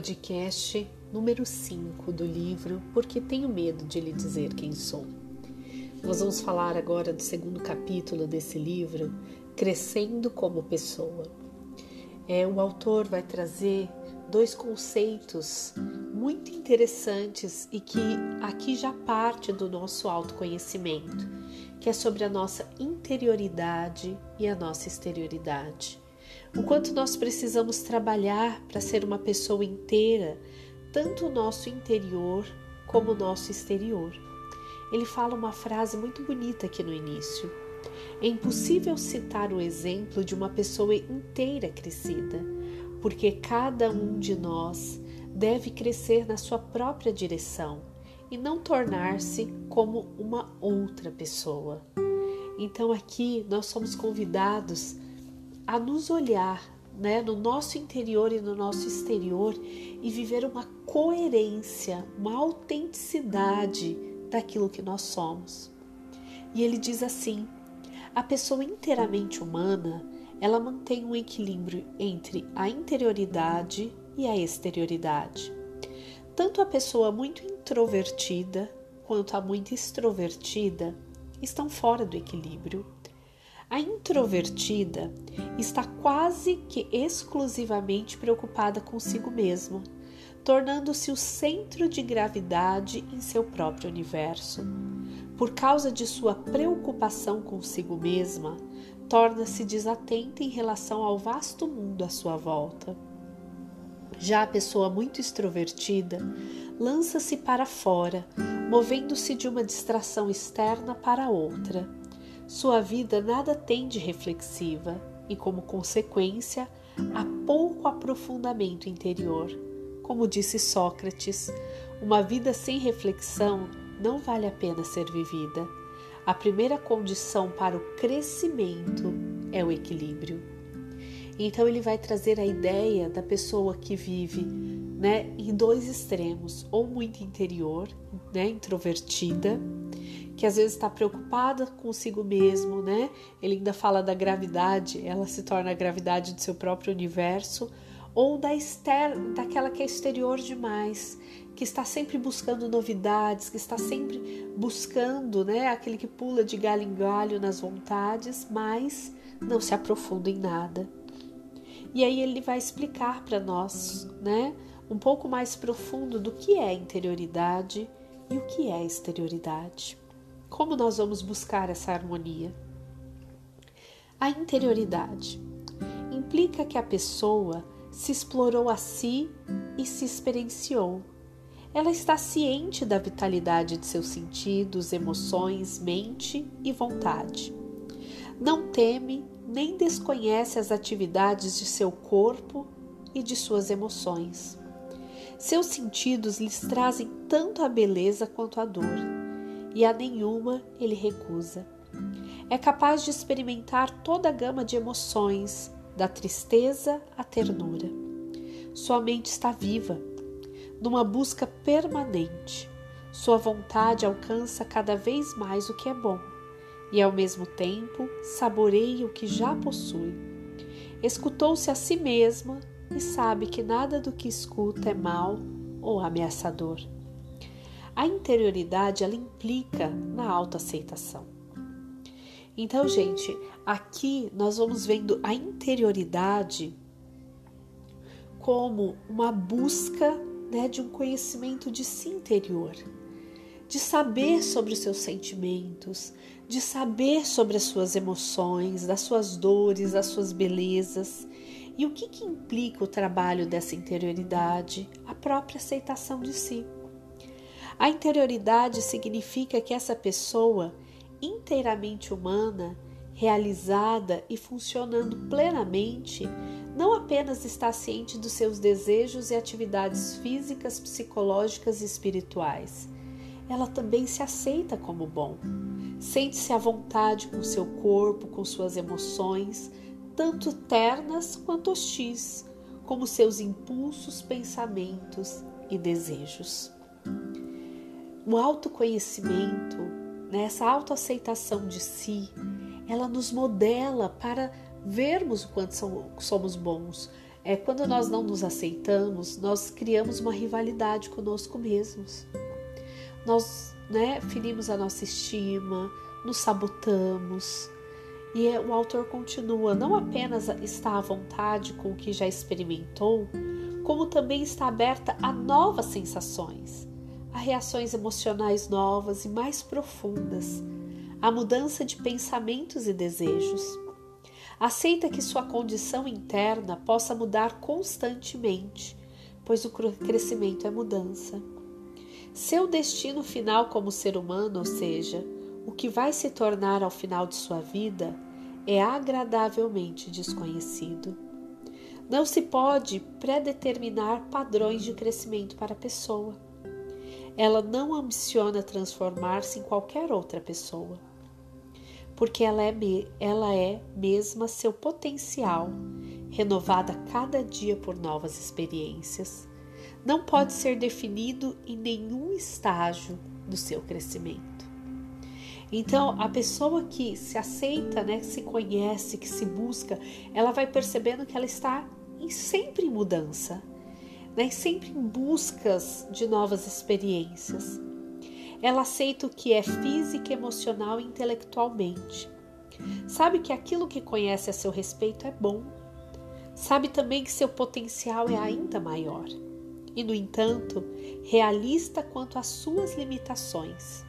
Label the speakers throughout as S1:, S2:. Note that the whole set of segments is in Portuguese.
S1: podcast número 5 do livro Porque Tenho Medo de Lhe Dizer Quem Sou. Nós vamos falar agora do segundo capítulo desse livro, Crescendo como Pessoa. É, o autor vai trazer dois conceitos muito interessantes e que aqui já parte do nosso autoconhecimento, que é sobre a nossa interioridade e a nossa exterioridade o quanto nós precisamos trabalhar para ser uma pessoa inteira, tanto o nosso interior como o nosso exterior. Ele fala uma frase muito bonita aqui no início. É impossível citar o exemplo de uma pessoa inteira crescida, porque cada um de nós deve crescer na sua própria direção e não tornar-se como uma outra pessoa. Então aqui nós somos convidados a nos olhar né, no nosso interior e no nosso exterior e viver uma coerência, uma autenticidade daquilo que nós somos. E ele diz assim: a pessoa inteiramente humana ela mantém um equilíbrio entre a interioridade e a exterioridade. Tanto a pessoa muito introvertida quanto a muito extrovertida estão fora do equilíbrio a introvertida está quase que exclusivamente preocupada consigo mesma, tornando-se o centro de gravidade em seu próprio universo. Por causa de sua preocupação consigo mesma, torna-se desatenta em relação ao vasto mundo à sua volta. Já a pessoa muito extrovertida lança-se para fora, movendo-se de uma distração externa para outra sua vida nada tem de reflexiva e, como consequência, há pouco aprofundamento interior. Como disse Sócrates, uma vida sem reflexão não vale a pena ser vivida. A primeira condição para o crescimento é o equilíbrio. Então ele vai trazer a ideia da pessoa que vive, né, em dois extremos, ou muito interior, né, introvertida, que às vezes está preocupada consigo mesmo, né? Ele ainda fala da gravidade, ela se torna a gravidade do seu próprio universo, ou da externa, daquela que é exterior demais, que está sempre buscando novidades, que está sempre buscando, né? Aquele que pula de galho em galho nas vontades, mas não se aprofunda em nada. E aí ele vai explicar para nós, né? Um pouco mais profundo do que é interioridade e o que é exterioridade. Como nós vamos buscar essa harmonia? A interioridade implica que a pessoa se explorou a si e se experienciou. Ela está ciente da vitalidade de seus sentidos, emoções, mente e vontade. Não teme nem desconhece as atividades de seu corpo e de suas emoções. Seus sentidos lhes trazem tanto a beleza quanto a dor e a nenhuma ele recusa. É capaz de experimentar toda a gama de emoções, da tristeza à ternura. Sua mente está viva, numa busca permanente. Sua vontade alcança cada vez mais o que é bom e, ao mesmo tempo, saboreia o que já possui. Escutou-se a si mesma e sabe que nada do que escuta é mal ou ameaçador. A interioridade ela implica na autoaceitação. Então, gente, aqui nós vamos vendo a interioridade como uma busca né, de um conhecimento de si interior, de saber sobre os seus sentimentos, de saber sobre as suas emoções, das suas dores, das suas belezas. E o que, que implica o trabalho dessa interioridade? A própria aceitação de si. A interioridade significa que essa pessoa, inteiramente humana, realizada e funcionando plenamente, não apenas está ciente dos seus desejos e atividades físicas, psicológicas e espirituais, ela também se aceita como bom. Sente-se à vontade com seu corpo, com suas emoções, tanto ternas quanto hostis, como seus impulsos, pensamentos e desejos o autoconhecimento, né, essa autoaceitação de si, ela nos modela para vermos o quanto somos bons. É quando nós não nos aceitamos, nós criamos uma rivalidade conosco mesmos. Nós, né, ferimos a nossa estima, nos sabotamos. E é, o autor continua: não apenas está à vontade com o que já experimentou, como também está aberta a novas sensações, a reações emocionais novas e mais profundas, a mudança de pensamentos e desejos. Aceita que sua condição interna possa mudar constantemente, pois o crescimento é mudança. Seu destino final como ser humano, ou seja, o que vai se tornar ao final de sua vida, é agradavelmente desconhecido. Não se pode predeterminar padrões de crescimento para a pessoa. Ela não ambiciona transformar-se em qualquer outra pessoa porque ela é, ela é mesma seu potencial, renovada cada dia por novas experiências. Não pode ser definido em nenhum estágio do seu crescimento. Então, a pessoa que se aceita, né, que se conhece, que se busca, ela vai percebendo que ela está em, sempre em mudança, né, sempre em buscas de novas experiências. Ela aceita o que é física, emocional e intelectualmente. Sabe que aquilo que conhece a seu respeito é bom. Sabe também que seu potencial é ainda maior. E, no entanto, realista quanto às suas limitações.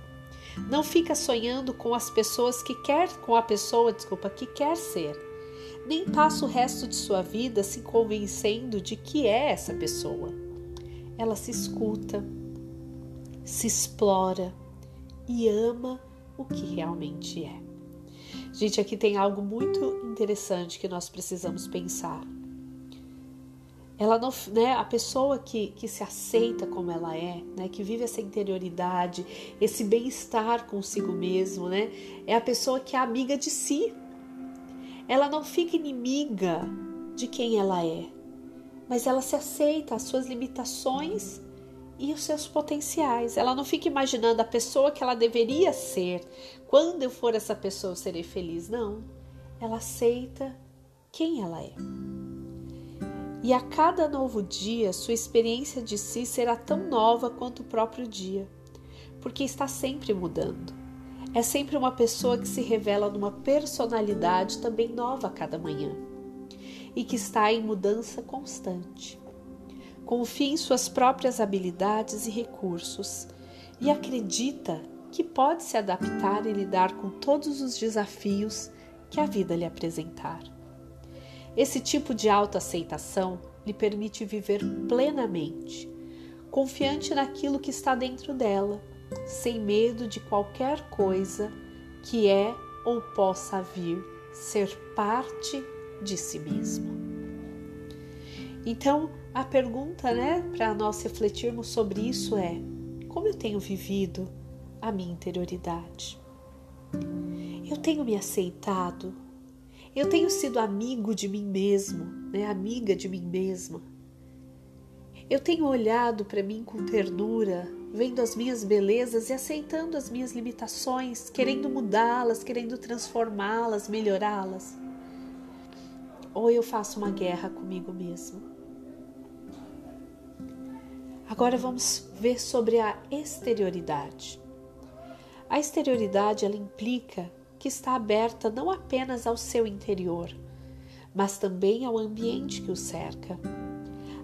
S1: Não fica sonhando com as pessoas que quer, com a pessoa, desculpa, que quer ser. Nem passa o resto de sua vida se convencendo de que é essa pessoa. Ela se escuta, se explora e ama o que realmente é. Gente, aqui tem algo muito interessante que nós precisamos pensar. Ela não, né, a pessoa que, que se aceita como ela é, né, que vive essa interioridade, esse bem-estar consigo mesmo, né, é a pessoa que é amiga de si. Ela não fica inimiga de quem ela é, mas ela se aceita as suas limitações e os seus potenciais. Ela não fica imaginando a pessoa que ela deveria ser. Quando eu for essa pessoa, eu serei feliz. Não. Ela aceita quem ela é. E a cada novo dia, sua experiência de si será tão nova quanto o próprio dia, porque está sempre mudando. É sempre uma pessoa que se revela numa personalidade também nova a cada manhã e que está em mudança constante confia em suas próprias habilidades e recursos e acredita que pode se adaptar e lidar com todos os desafios que a vida lhe apresentar. Esse tipo de autoaceitação lhe permite viver plenamente, confiante naquilo que está dentro dela, sem medo de qualquer coisa que é ou possa vir ser parte de si mesmo. Então, a pergunta, né, para nós refletirmos sobre isso é: como eu tenho vivido a minha interioridade? Eu tenho me aceitado? Eu tenho sido amigo de mim mesmo, né, amiga de mim mesma? Eu tenho olhado para mim com ternura, vendo as minhas belezas e aceitando as minhas limitações, querendo mudá-las, querendo transformá-las, melhorá-las? Ou eu faço uma guerra comigo mesmo? Agora vamos ver sobre a exterioridade. A exterioridade ela implica que está aberta não apenas ao seu interior, mas também ao ambiente que o cerca.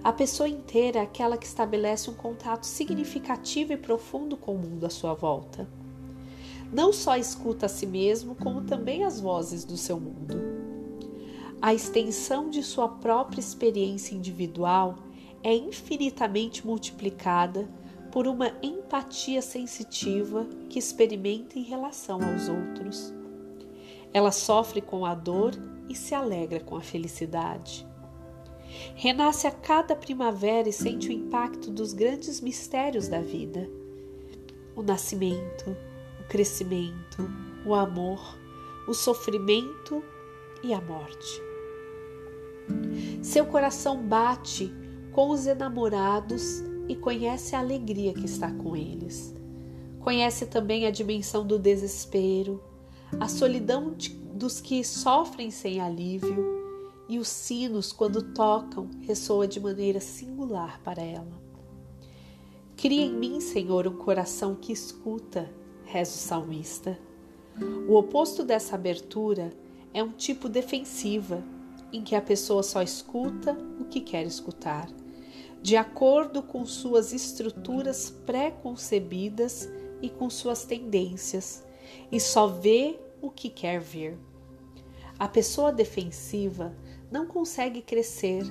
S1: A pessoa inteira é aquela que estabelece um contato significativo e profundo com o mundo à sua volta. Não só escuta a si mesmo, como também as vozes do seu mundo. A extensão de sua própria experiência individual é infinitamente multiplicada por uma empatia sensitiva que experimenta em relação aos outros. Ela sofre com a dor e se alegra com a felicidade. Renasce a cada primavera e sente o impacto dos grandes mistérios da vida: o nascimento, o crescimento, o amor, o sofrimento e a morte. Seu coração bate com os enamorados e conhece a alegria que está com eles. Conhece também a dimensão do desespero, a solidão de, dos que sofrem sem alívio e os sinos, quando tocam, ressoa de maneira singular para ela. Cria em mim, Senhor, um coração que escuta, reza o salmista. O oposto dessa abertura é um tipo defensiva, em que a pessoa só escuta o que quer escutar, de acordo com suas estruturas pré-concebidas e com suas tendências, e só vê o que quer ver. A pessoa defensiva não consegue crescer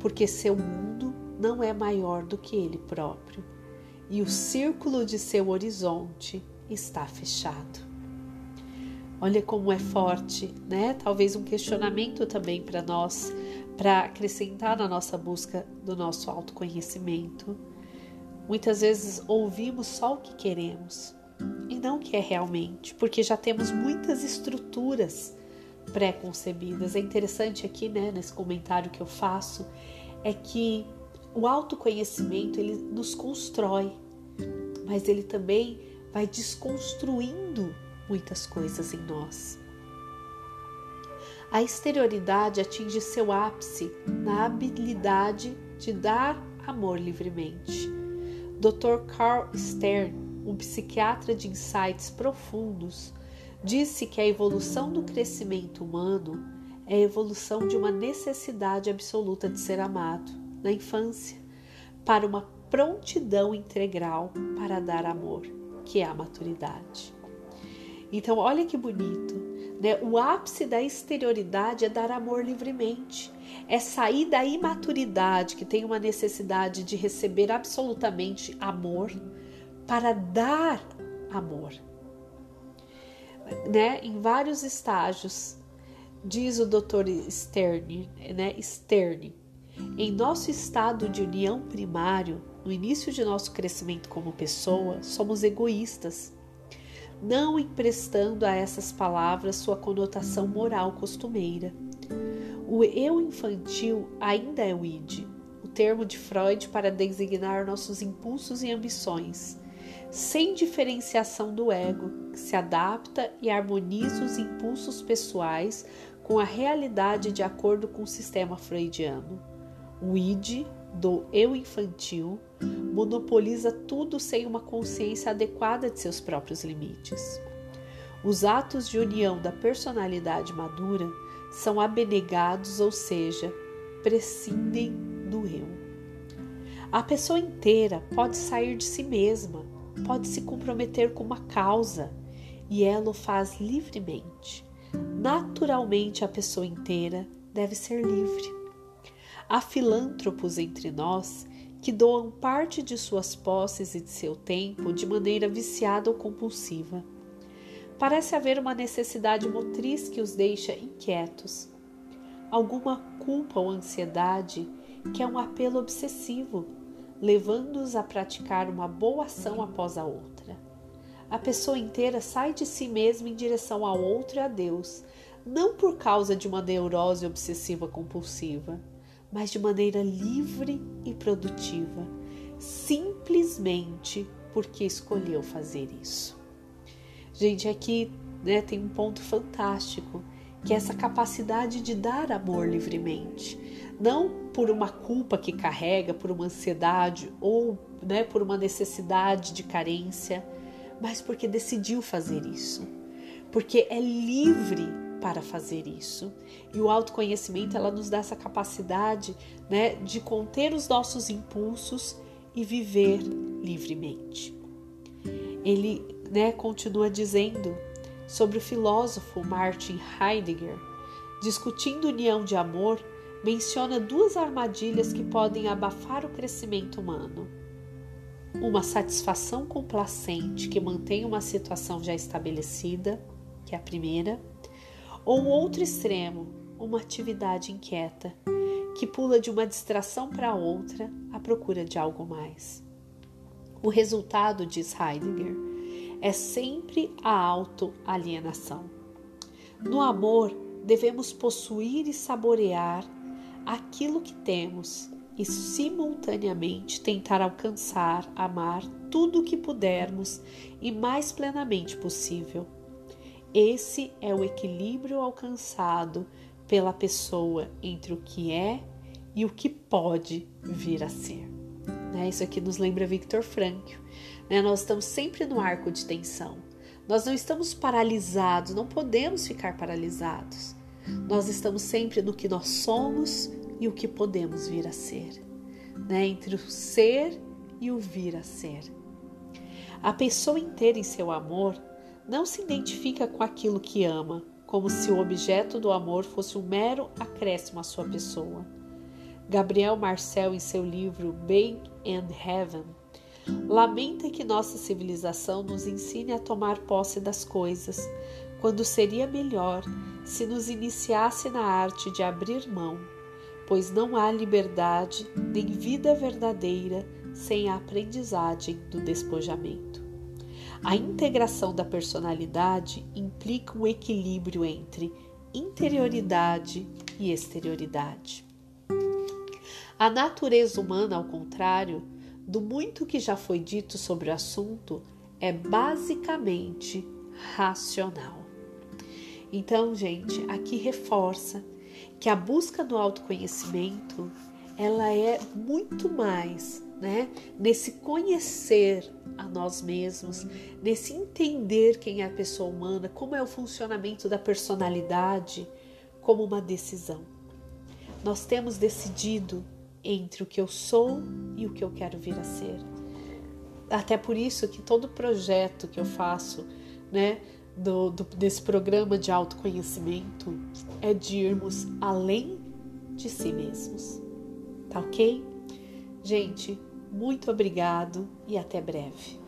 S1: porque seu mundo não é maior do que ele próprio e o círculo de seu horizonte está fechado. Olha como é forte, né? Talvez um questionamento também para nós, para acrescentar na nossa busca do nosso autoconhecimento. Muitas vezes ouvimos só o que queremos e não o que é realmente, porque já temos muitas estruturas pré-concebidas. É interessante aqui, né, nesse comentário que eu faço, é que o autoconhecimento ele nos constrói, mas ele também vai desconstruindo muitas coisas em nós. A exterioridade atinge seu ápice na habilidade de dar amor livremente. Dr. Carl Stern, um psiquiatra de insights profundos, disse que a evolução do crescimento humano é a evolução de uma necessidade absoluta de ser amado na infância, para uma prontidão integral para dar amor, que é a maturidade. Então, olha que bonito. Né? O ápice da exterioridade é dar amor livremente. É sair da imaturidade, que tem uma necessidade de receber absolutamente amor, para dar amor. Né? Em vários estágios, diz o Dr. Stern, né? Stern, em nosso estado de união primário, no início de nosso crescimento como pessoa, somos egoístas não emprestando a essas palavras sua conotação moral costumeira. O eu infantil ainda é o id, o termo de Freud para designar nossos impulsos e ambições, sem diferenciação do ego, que se adapta e harmoniza os impulsos pessoais com a realidade de acordo com o sistema freudiano. O id do eu infantil monopoliza tudo sem uma consciência adequada de seus próprios limites. Os atos de união da personalidade madura são abnegados, ou seja, prescindem do eu. A pessoa inteira pode sair de si mesma, pode se comprometer com uma causa e ela o faz livremente. Naturalmente, a pessoa inteira deve ser livre. Há filântropos entre nós que doam parte de suas posses e de seu tempo de maneira viciada ou compulsiva. Parece haver uma necessidade motriz que os deixa inquietos, alguma culpa ou ansiedade que é um apelo obsessivo, levando-os a praticar uma boa ação após a outra. A pessoa inteira sai de si mesma em direção ao outro e a Deus, não por causa de uma neurose obsessiva compulsiva mas de maneira livre e produtiva, simplesmente porque escolheu fazer isso. Gente, aqui né, tem um ponto fantástico, que é essa capacidade de dar amor livremente, não por uma culpa que carrega, por uma ansiedade ou né, por uma necessidade de carência, mas porque decidiu fazer isso, porque é livre para fazer isso. E o autoconhecimento ela nos dá essa capacidade, né, de conter os nossos impulsos e viver livremente. Ele, né, continua dizendo sobre o filósofo Martin Heidegger, discutindo união de amor, menciona duas armadilhas que podem abafar o crescimento humano. Uma satisfação complacente que mantém uma situação já estabelecida, que é a primeira, ou um outro extremo, uma atividade inquieta, que pula de uma distração para outra à procura de algo mais. O resultado, diz Heidegger, é sempre a autoalienação. No amor, devemos possuir e saborear aquilo que temos e simultaneamente tentar alcançar, amar tudo o que pudermos e mais plenamente possível. Esse é o equilíbrio alcançado pela pessoa entre o que é e o que pode vir a ser. Né? Isso aqui nos lembra Victor Frankl. Né? Nós estamos sempre no arco de tensão. Nós não estamos paralisados, não podemos ficar paralisados. Nós estamos sempre no que nós somos e o que podemos vir a ser, né? entre o ser e o vir a ser. A pessoa inteira em seu amor não se identifica com aquilo que ama, como se o objeto do amor fosse um mero acréscimo à sua pessoa. Gabriel Marcel, em seu livro Bake and Heaven, lamenta que nossa civilização nos ensine a tomar posse das coisas, quando seria melhor se nos iniciasse na arte de abrir mão, pois não há liberdade nem vida verdadeira sem a aprendizagem do despojamento. A integração da personalidade implica um equilíbrio entre interioridade e exterioridade. A natureza humana, ao contrário do muito que já foi dito sobre o assunto, é basicamente racional. Então, gente, aqui reforça que a busca do autoconhecimento ela é muito mais, né? Nesse conhecer a nós mesmos, nesse entender quem é a pessoa humana, como é o funcionamento da personalidade, como uma decisão. Nós temos decidido entre o que eu sou e o que eu quero vir a ser. Até por isso que todo projeto que eu faço, né, do, do, desse programa de autoconhecimento é de irmos além de si mesmos. Tá ok? Gente, muito obrigado e até breve.